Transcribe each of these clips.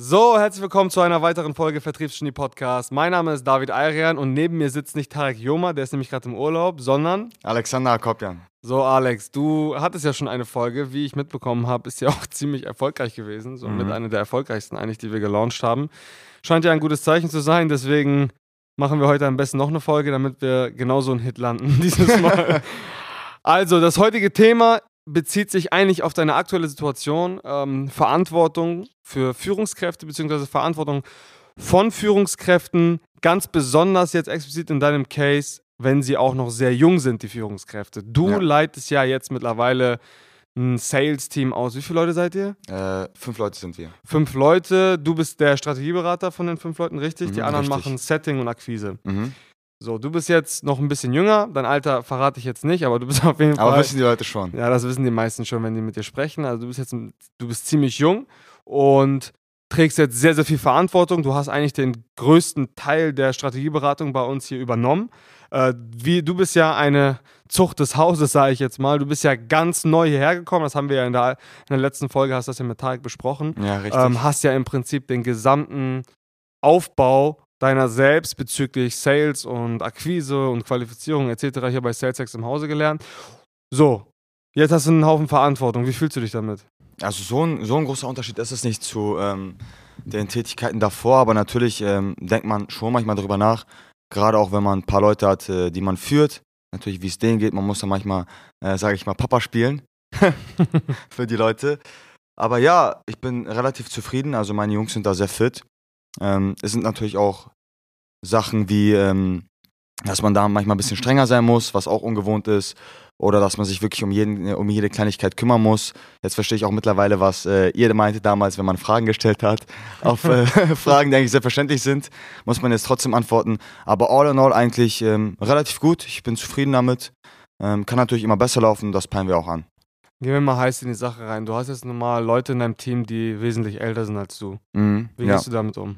So, herzlich willkommen zu einer weiteren Folge Vertriebsgenie Podcast. Mein Name ist David Ayrian und neben mir sitzt nicht Tarek Joma, der ist nämlich gerade im Urlaub, sondern Alexander Akopjan. So, Alex, du hattest ja schon eine Folge, wie ich mitbekommen habe, ist ja auch ziemlich erfolgreich gewesen. So mit einer der erfolgreichsten eigentlich, die wir gelauncht haben. Scheint ja ein gutes Zeichen zu sein, deswegen machen wir heute am besten noch eine Folge, damit wir genauso einen Hit landen dieses Mal. also, das heutige Thema bezieht sich eigentlich auf deine aktuelle Situation, ähm, Verantwortung für Führungskräfte beziehungsweise Verantwortung von Führungskräften, ganz besonders jetzt explizit in deinem Case, wenn sie auch noch sehr jung sind, die Führungskräfte. Du Ja. leitest ja jetzt mittlerweile ein Sales-Team aus. Wie viele Leute seid ihr? Äh, fünf Leute sind wir. Fünf Leute. Du bist der Strategieberater von den fünf Leuten, richtig? die Mhm, anderen richtig. machen Setting und Akquise. Mhm. So, du bist jetzt noch ein bisschen jünger. Dein Alter verrate ich jetzt nicht, aber du bist auf jeden Aber Fall. wissen die Leute schon. Ja, das wissen die meisten schon, wenn die mit dir sprechen. Also du bist jetzt, du bist ziemlich jung und trägst jetzt sehr, sehr viel Verantwortung. Du hast eigentlich den größten Teil der Strategieberatung bei uns hier übernommen. Äh, wie, du bist ja eine Zucht des Hauses, sage ich jetzt mal. Du bist ja ganz neu hierher gekommen. Das haben wir ja in der, in der letzten Folge, hast du das ja mit Tarek besprochen. Ja, richtig. Ähm, hast ja im Prinzip den gesamten Aufbau deiner selbst bezüglich Sales und Akquise und Qualifizierung etc. hier bei SalesX im Hause gelernt. So, jetzt hast du einen Haufen Verantwortung. Wie fühlst du dich damit? also so ein, so ein großer Unterschied ist es nicht zu ähm, den Tätigkeiten davor, aber natürlich ähm, denkt man schon manchmal darüber nach, gerade auch wenn man ein paar Leute hat, äh, die man führt, natürlich wie es denen geht, man muss dann manchmal, äh, sage ich mal, Papa spielen für die Leute. Aber ja, ich bin relativ zufrieden, also meine Jungs sind da sehr fit. Ähm, es sind natürlich auch Sachen wie, ähm, dass man da manchmal ein bisschen strenger sein muss, was auch ungewohnt ist. Oder dass man sich wirklich um, jeden, äh, um jede Kleinigkeit kümmern muss. Jetzt verstehe ich auch mittlerweile, was äh, ihr meinte damals, wenn man Fragen gestellt hat. Auf äh, Fragen, die eigentlich selbstverständlich sind, muss man jetzt trotzdem antworten. Aber all in all eigentlich ähm, relativ gut. Ich bin zufrieden damit. Ähm, kann natürlich immer besser laufen, das peilen wir auch an. Gehen wir mal heiß in die Sache rein. Du hast jetzt normal Leute in deinem Team, die wesentlich älter sind als du. Mhm, Wie ja. gehst du damit um?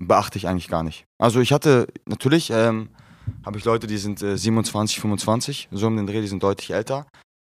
Beachte ich eigentlich gar nicht. Also ich hatte, natürlich ähm, habe ich Leute, die sind äh, 27, 25, so um den Dreh, die sind deutlich älter.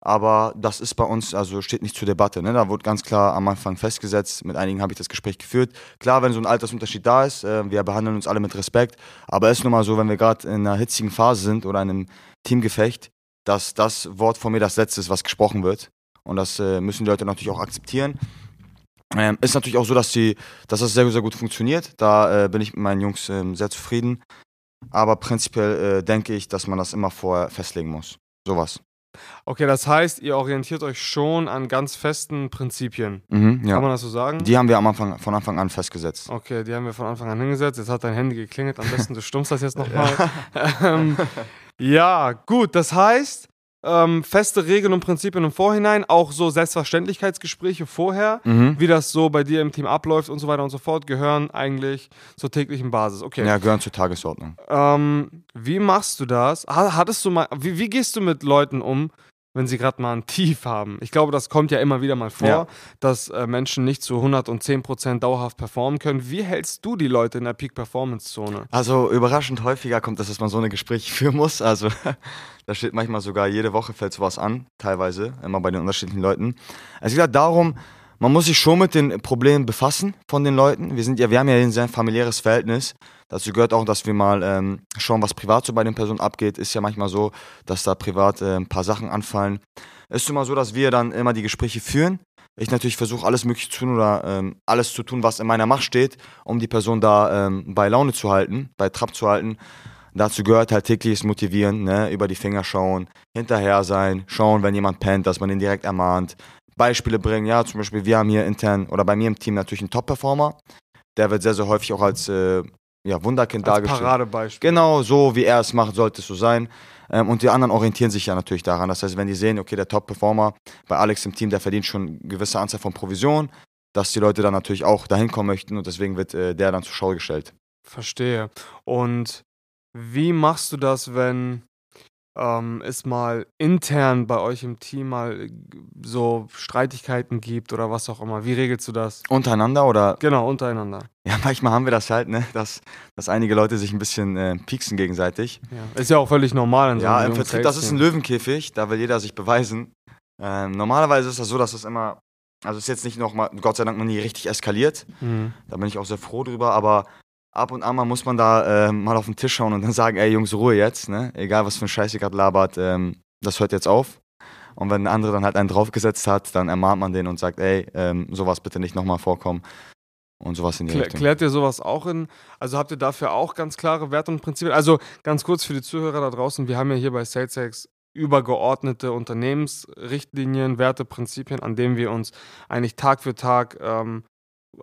Aber das ist bei uns, also steht nicht zur Debatte. Ne? Da wurde ganz klar am Anfang festgesetzt, mit einigen habe ich das Gespräch geführt. Klar, wenn so ein Altersunterschied da ist, äh, wir behandeln uns alle mit Respekt. Aber es ist nun mal so, wenn wir gerade in einer hitzigen Phase sind oder in einem Teamgefecht, dass das Wort von mir das letzte ist, was gesprochen wird. Und das äh, müssen die Leute natürlich auch akzeptieren. Ähm, ist natürlich auch so, dass, die, dass das sehr, sehr gut funktioniert. Da äh, bin ich mit meinen Jungs ähm, sehr zufrieden. Aber prinzipiell äh, denke ich, dass man das immer vorher festlegen muss. Sowas. Okay, das heißt, ihr orientiert euch schon an ganz festen Prinzipien. Mhm, Kann ja. man das so sagen? Die haben wir am Anfang, von Anfang an festgesetzt. Okay, die haben wir von Anfang an hingesetzt. Jetzt hat dein Handy geklingelt. Am besten du stummst das jetzt nochmal. ähm, ja, gut. Das heißt, ähm, feste Regeln und Prinzipien im Vorhinein, auch so Selbstverständlichkeitsgespräche vorher, Mhm. wie das so bei dir im Team abläuft und so weiter und so fort, gehören eigentlich zur täglichen Basis. Okay. Ja, gehören zur Tagesordnung. Ähm, wie machst du das? Ha- Hattest du mal, wie, wie gehst du mit Leuten um, wenn sie gerade mal ein Tief haben? Ich glaube, das kommt ja immer wieder mal vor, Ja. dass äh, Menschen nicht zu 110% dauerhaft performen können. Wie hältst du die Leute in der Peak-Performance-Zone? Also überraschend häufiger kommt das, dass man so eine Gespräche führen muss. Also da steht manchmal sogar jede Woche fällt sowas an, teilweise, immer bei den unterschiedlichen Leuten. Es geht halt darum, man muss sich schon mit den Problemen befassen von den Leuten. Wir sind ja, wir haben ja ein sehr familiäres Verhältnis. Dazu gehört auch, dass wir mal ähm, schauen, was privat so bei den Personen abgeht. Ist ja manchmal so, dass da privat äh, ein paar Sachen anfallen. Ist immer so, dass wir dann immer die Gespräche führen. Ich natürlich versuche alles mögliche zu tun oder ähm, alles zu tun, was in meiner Macht steht, um die Person da ähm, bei Laune zu halten, bei Trab zu halten. Dazu gehört halt tägliches Motivieren, ne? über die Finger schauen, hinterher sein, schauen, wenn jemand pennt, dass man ihn direkt ermahnt. Beispiele bringen, ja, zum Beispiel, wir haben hier intern oder bei mir im Team natürlich einen Top-Performer. Der wird sehr, sehr häufig auch als äh, ja, Wunderkind Als dargestellt. Paradebeispiel. Genau, so wie er es macht, sollte es so sein. Ähm, und die anderen orientieren sich ja natürlich daran. Das heißt, wenn die sehen, okay, der Top-Performer bei Alex im Team, der verdient schon eine gewisse Anzahl von Provisionen, dass die Leute dann natürlich auch dahin kommen möchten und deswegen wird äh, der dann zur Schau gestellt. Verstehe. Und wie machst du das, wenn ähm, es mal intern bei euch im Team mal so Streitigkeiten gibt oder was auch immer? Wie regelst du das? Untereinander oder, Genau, untereinander. ja, manchmal haben wir das halt, ne, dass, dass einige Leute sich ein bisschen äh, pieksen gegenseitig. Ja. Ist ja auch völlig normal. In so Ja, im Vertrieb, das ist ein. Löwenkäfig, da will jeder sich beweisen. Ähm, normalerweise ist das so, dass es immer Also ist jetzt nicht noch mal, Gott sei Dank noch nie richtig eskaliert. Mhm. Da bin ich auch sehr froh drüber, aber ab und an mal muss man da äh, mal auf den Tisch schauen und dann sagen, ey Jungs, Ruhe jetzt, ne? Egal was für ein Scheiß ihr gerade labert, ähm, das hört jetzt auf. Und wenn ein anderer dann halt einen draufgesetzt hat, dann ermahnt man den und sagt, ey, ähm, sowas bitte nicht nochmal vorkommen. Und sowas in die Klär, Richtung. klärt ihr sowas auch in? Also habt ihr dafür auch ganz klare Werte und Prinzipien? Also ganz kurz für die Zuhörer da draußen, wir haben ja hier bei SalesX übergeordnete Unternehmensrichtlinien, Werte, Prinzipien, an denen wir uns eigentlich Tag für Tag, ähm,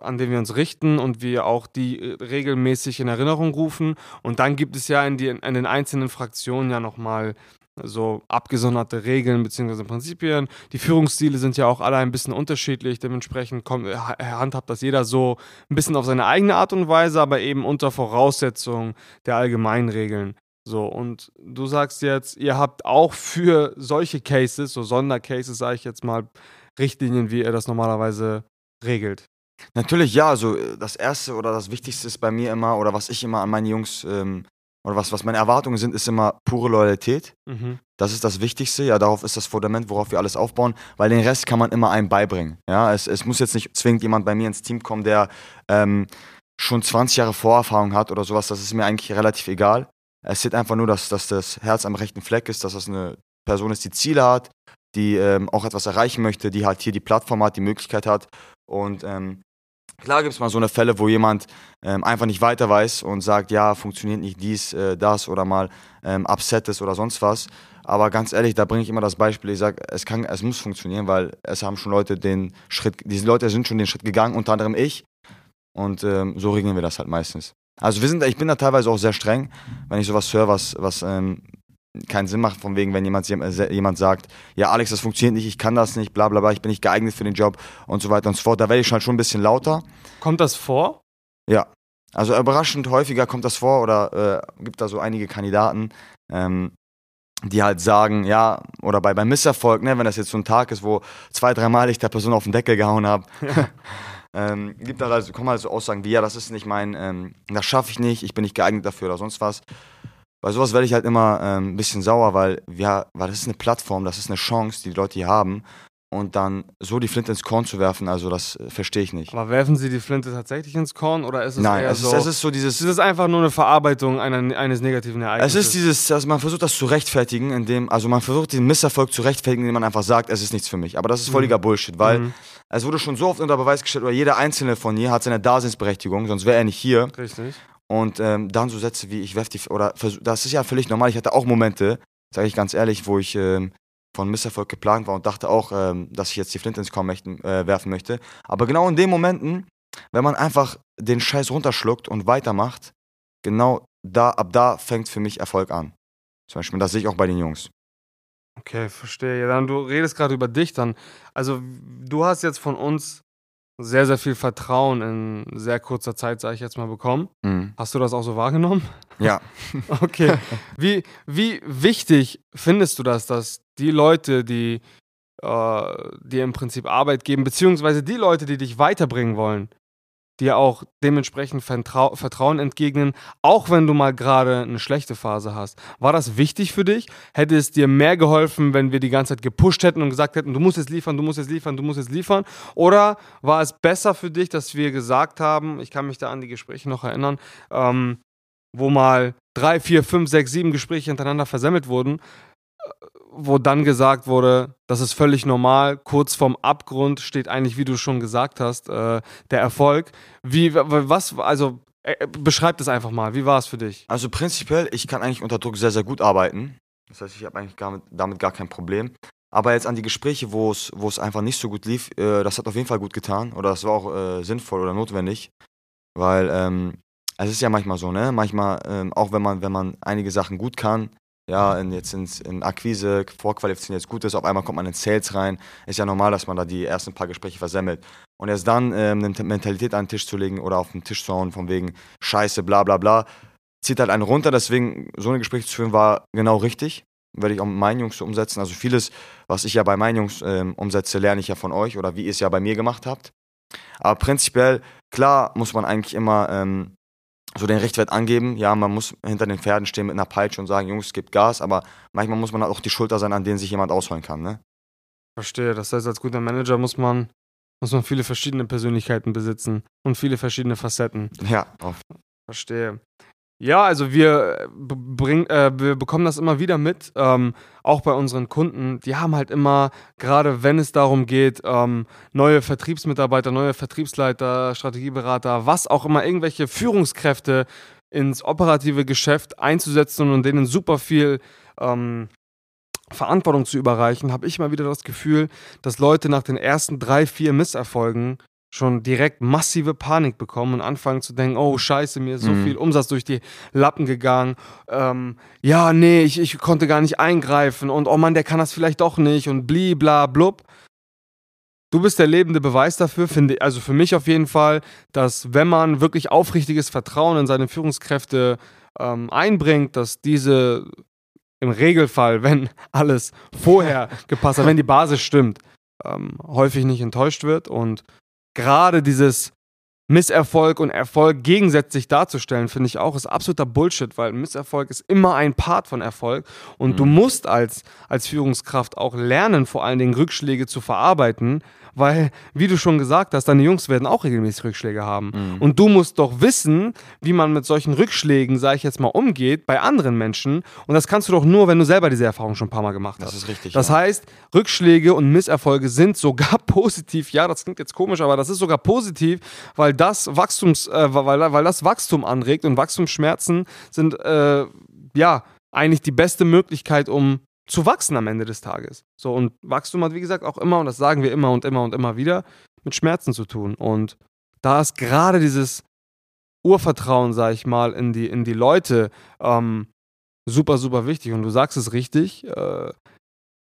an denen wir uns richten und wir auch die äh, regelmäßig in Erinnerung rufen. Und dann gibt es ja in, die, in den einzelnen Fraktionen ja nochmal so abgesonderte Regeln bzw. Prinzipien. Die Führungsstile sind ja auch alle ein bisschen unterschiedlich, dementsprechend kommt, äh, ha- handhabt das jeder so ein bisschen auf seine eigene Art und Weise, aber eben unter Voraussetzung der allgemeinen Regeln. So, und du sagst jetzt, ihr habt auch für solche Cases, so Sondercases, sage ich jetzt mal, Richtlinien, wie ihr das normalerweise regelt. Natürlich, ja, also äh, das Erste oder das Wichtigste ist bei mir immer, oder was ich immer an meine Jungs, ähm, oder was, was meine Erwartungen sind, ist immer pure Loyalität. Mhm. Das ist das Wichtigste. Ja, darauf ist das Fundament, worauf wir alles aufbauen, weil den Rest kann man immer einem beibringen. Ja, es, es muss jetzt nicht zwingend jemand bei mir ins Team kommen, der ähm, schon 20 Jahre Vorerfahrung hat oder sowas. Das ist mir eigentlich relativ egal. Es sieht einfach nur, dass, dass das Herz am rechten Fleck ist, dass das eine Person ist, die Ziele hat, die ähm, auch etwas erreichen möchte, die halt hier die Plattform hat, die Möglichkeit hat. Und ähm, klar gibt es mal so eine Fälle, wo jemand ähm, einfach nicht weiter weiß und sagt, ja, funktioniert nicht dies, äh, das oder mal ähm, upset ist oder sonst was. Aber ganz ehrlich, da bringe ich immer das Beispiel, ich sage, es, es muss funktionieren, weil es haben schon Leute den Schritt, diese Leute sind schon den Schritt gegangen, unter anderem ich. Und ähm, so regeln wir das halt meistens. Also wir sind, ich bin da teilweise auch sehr streng, wenn ich sowas höre, was, was ähm, keinen Sinn macht, von wegen, wenn jemand, äh, jemand sagt, ja Alex, das funktioniert nicht, ich kann das nicht, bla bla bla, ich bin nicht geeignet für den Job und so weiter und so fort. Da werde ich halt schon ein bisschen lauter. Kommt das vor? Ja. Also überraschend häufiger kommt das vor oder äh, gibt da so einige Kandidaten, ähm, die halt sagen, ja, oder bei, beim Misserfolg, ne, wenn das jetzt so ein Tag ist, wo zwei, dreimal ich der Person auf den Deckel gehauen habe, ähm, gibt da also, kommen halt so Aussagen wie, ja, das ist nicht mein, ähm, das schaffe ich nicht, ich bin nicht geeignet dafür oder sonst was. Bei sowas werde ich halt immer ähm, ein bisschen sauer, weil, ja, weil das ist eine Plattform, das ist eine Chance, die die Leute hier haben. Und dann so die Flinte ins Korn zu werfen, also das äh, verstehe ich nicht. Aber werfen Sie die Flinte tatsächlich ins Korn oder ist es Nein, eher es ist, so? es ist so dieses. es ist einfach nur eine Verarbeitung einer, eines negativen Es Ereignisses. ist dieses, also man versucht das zu rechtfertigen, indem, also man versucht den Misserfolg zu rechtfertigen, indem man einfach sagt, es ist nichts für mich. Aber das ist völliger Bullshit, weil Mhm. es wurde schon so oft unter Beweis gestellt, oder jeder einzelne von hier hat seine Daseinsberechtigung, sonst wäre er nicht hier. Richtig. Und ähm, dann so Sätze wie, ich werf die, oder das ist ja völlig normal. Ich hatte auch Momente, sage ich ganz ehrlich, wo ich ähm, von Misserfolg geplant war und dachte auch, ähm, dass ich jetzt die Flinte ins Korn äh, werfen möchte. Aber genau in den Momenten, wenn man einfach den Scheiß runterschluckt und weitermacht, genau da, ab da fängt für mich Erfolg an. Zum Beispiel, das sehe ich auch bei den Jungs. Okay, verstehe. Ja, dann du redest gerade über dich dann. Also du hast jetzt von uns sehr, sehr viel Vertrauen in sehr kurzer Zeit, sage ich jetzt mal, bekommen. Mhm. Hast du das auch so wahrgenommen? Ja. Okay. Wie, wie wichtig findest du das, dass die Leute, die äh, dir im Prinzip Arbeit geben, beziehungsweise die Leute, die dich weiterbringen wollen, dir auch dementsprechend Vertrau Vertrauen entgegnen, auch wenn du mal gerade eine schlechte Phase hast. War das wichtig für dich? Hätte es dir mehr geholfen, wenn wir die ganze Zeit gepusht hätten und gesagt hätten, du musst jetzt liefern, du musst jetzt liefern, du musst jetzt liefern? Oder war es besser für dich, dass wir gesagt haben, ich kann mich da an die Gespräche noch erinnern, ähm, wo mal drei, vier, fünf, sechs, sieben Gespräche hintereinander versemmelt wurden, wo dann gesagt wurde, das ist völlig normal, kurz vorm Abgrund steht eigentlich, wie du schon gesagt hast, äh, der Erfolg. Wie, was, also äh, beschreib das einfach mal, wie war es für dich? Also prinzipiell, ich kann eigentlich unter Druck sehr, sehr gut arbeiten. Das heißt, ich habe eigentlich gar mit, damit gar kein Problem. Aber jetzt an die Gespräche, wo es, wo es einfach nicht so gut lief, äh, das hat auf jeden Fall gut getan. Oder das war auch äh, sinnvoll oder notwendig. Weil ähm, es ist ja manchmal so, ne? Manchmal, ähm, auch wenn man, wenn man einige Sachen gut kann, ja, in, jetzt ins, in Akquise, Vorqualifizieren jetzt gut ist, auf einmal kommt man in Sales rein. Ist ja normal, dass man da die ersten paar Gespräche versemmelt. Und erst dann ähm, eine Mentalität an den Tisch zu legen oder auf den Tisch zu hauen, von wegen Scheiße, bla bla bla, zieht halt einen runter. Deswegen, so ein Gespräch zu führen, war genau richtig. Werde ich auch mit meinen Jungs umsetzen. Also vieles, was ich ja bei meinen Jungs ähm, umsetze, lerne ich ja von euch oder wie ihr es ja bei mir gemacht habt. Aber prinzipiell, klar, muss man eigentlich immer ähm, so den Richtwert angeben. Ja, man muss hinter den Pferden stehen mit einer Peitsche und sagen, Jungs, gebt Gas. Aber manchmal muss man halt auch die Schulter sein, an denen sich jemand ausholen kann. Ne? Verstehe, das heißt, als guter Manager muss man muss man viele verschiedene Persönlichkeiten besitzen und viele verschiedene Facetten. Ja, auf. Verstehe. Ja, also wir, bring, äh, wir bekommen das immer wieder mit, ähm, auch bei unseren Kunden. Die haben halt immer, gerade wenn es darum geht, ähm, neue Vertriebsmitarbeiter, neue Vertriebsleiter, Strategieberater, was auch immer, irgendwelche Führungskräfte ins operative Geschäft einzusetzen und denen super viel ähm, Verantwortung zu überreichen, habe ich mal wieder das Gefühl, dass Leute nach den ersten drei, vier Misserfolgen schon direkt massive Panik bekommen und anfangen zu denken, oh scheiße, mir ist so mhm. viel Umsatz durch die Lappen gegangen. Ähm, ja, nee, ich, ich konnte gar nicht eingreifen und oh Mann, der kann das vielleicht doch nicht und bli, bla, blub. Du bist der lebende Beweis dafür, finde also für mich auf jeden Fall, dass wenn man wirklich aufrichtiges Vertrauen in seine Führungskräfte ähm, einbringt, dass diese im Regelfall, wenn alles vorher gepasst hat, wenn die Basis stimmt, ähm, häufig nicht enttäuscht wird und gerade dieses Misserfolg und Erfolg gegensätzlich darzustellen, finde ich auch, ist absoluter Bullshit, weil Misserfolg ist immer ein Part von Erfolg und mhm. du musst als, als Führungskraft auch lernen, vor allen Dingen Rückschläge zu verarbeiten, weil, wie du schon gesagt hast, deine Jungs werden auch regelmäßig Rückschläge haben. Mhm. Und du musst doch wissen, wie man mit solchen Rückschlägen, sage ich jetzt mal, umgeht bei anderen Menschen. Und das kannst du doch nur, wenn du selber diese Erfahrung schon ein paar Mal gemacht hast. Das ist richtig. Das ja. heißt, Rückschläge und Misserfolge sind sogar positiv. Ja, das klingt jetzt komisch, aber das ist sogar positiv, weil das Wachstums, äh, weil, weil das Wachstum anregt und Wachstumsschmerzen sind, äh, ja, eigentlich die beste Möglichkeit, um zu wachsen am Ende des Tages. So, und Wachstum hat, wie gesagt, auch immer, und das sagen wir immer und immer und immer wieder, mit Schmerzen zu tun. Und da ist gerade dieses Urvertrauen, sag ich mal, in die, in die Leute ähm, super, super wichtig. Und du sagst es richtig, äh,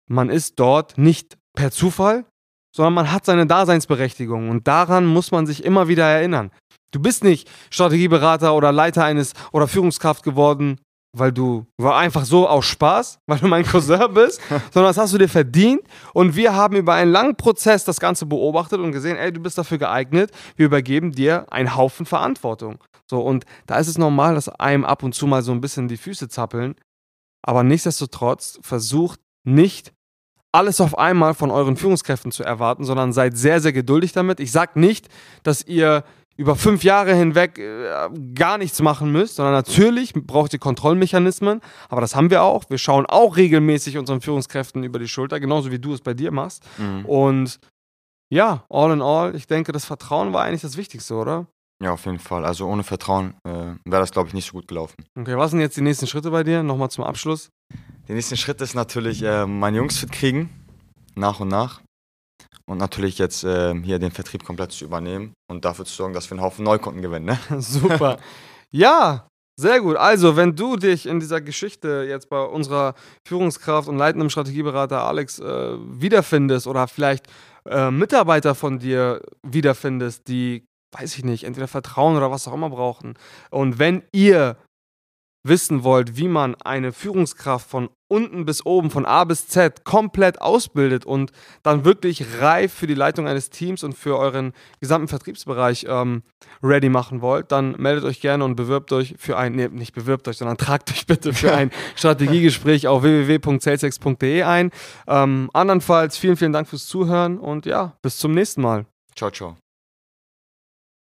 man ist dort nicht per Zufall, sondern man hat seine Daseinsberechtigung. Und daran muss man sich immer wieder erinnern. Du bist nicht Strategieberater oder Leiter eines oder Führungskraft geworden, weil du war einfach so aus Spaß, weil du mein Cousin bist, sondern das hast du dir verdient. Und wir haben über einen langen Prozess das Ganze beobachtet und gesehen, ey, du bist dafür geeignet. Wir übergeben dir einen Haufen Verantwortung. So, und da ist es normal, dass einem ab und zu mal so ein bisschen die Füße zappeln. Aber nichtsdestotrotz versucht nicht alles auf einmal von euren Führungskräften zu erwarten, sondern seid sehr, sehr geduldig damit. Ich sage nicht, dass ihr über fünf Jahre hinweg äh, gar nichts machen müsst, sondern natürlich braucht ihr Kontrollmechanismen, aber das haben wir auch. Wir schauen auch regelmäßig unseren Führungskräften über die Schulter, genauso wie du es bei dir machst. Mhm. Und ja, all in all, ich denke, das Vertrauen war eigentlich das Wichtigste, oder? Ja, auf jeden Fall. Also ohne Vertrauen äh, wäre das, glaube ich, nicht so gut gelaufen. Okay, was sind jetzt die nächsten Schritte bei dir? Nochmal zum Abschluss. Der nächste Schritt ist natürlich, äh, meine Jungs fit kriegen, nach und nach und natürlich jetzt äh, hier den Vertrieb komplett zu übernehmen und dafür zu sorgen, dass wir einen Haufen Neukunden gewinnen. Ne? Super. ja, sehr gut. Also, wenn du dich in dieser Geschichte jetzt bei unserer Führungskraft und leitendem Strategieberater Alex äh, wiederfindest oder vielleicht äh, Mitarbeiter von dir wiederfindest, die, weiß ich nicht, entweder Vertrauen oder was auch immer brauchen. Und wenn ihr wissen wollt, wie man eine Führungskraft von unten bis oben, von A bis Z komplett ausbildet und dann wirklich reif für die Leitung eines Teams und für euren gesamten Vertriebsbereich ähm, ready machen wollt, dann meldet euch gerne und bewirbt euch für ein, nee, nicht bewirbt euch, sondern tragt euch bitte für ein Strategiegespräch auf www.salesex.de ein. Ähm, andernfalls vielen, vielen Dank fürs Zuhören und ja, bis zum nächsten Mal. Ciao, ciao.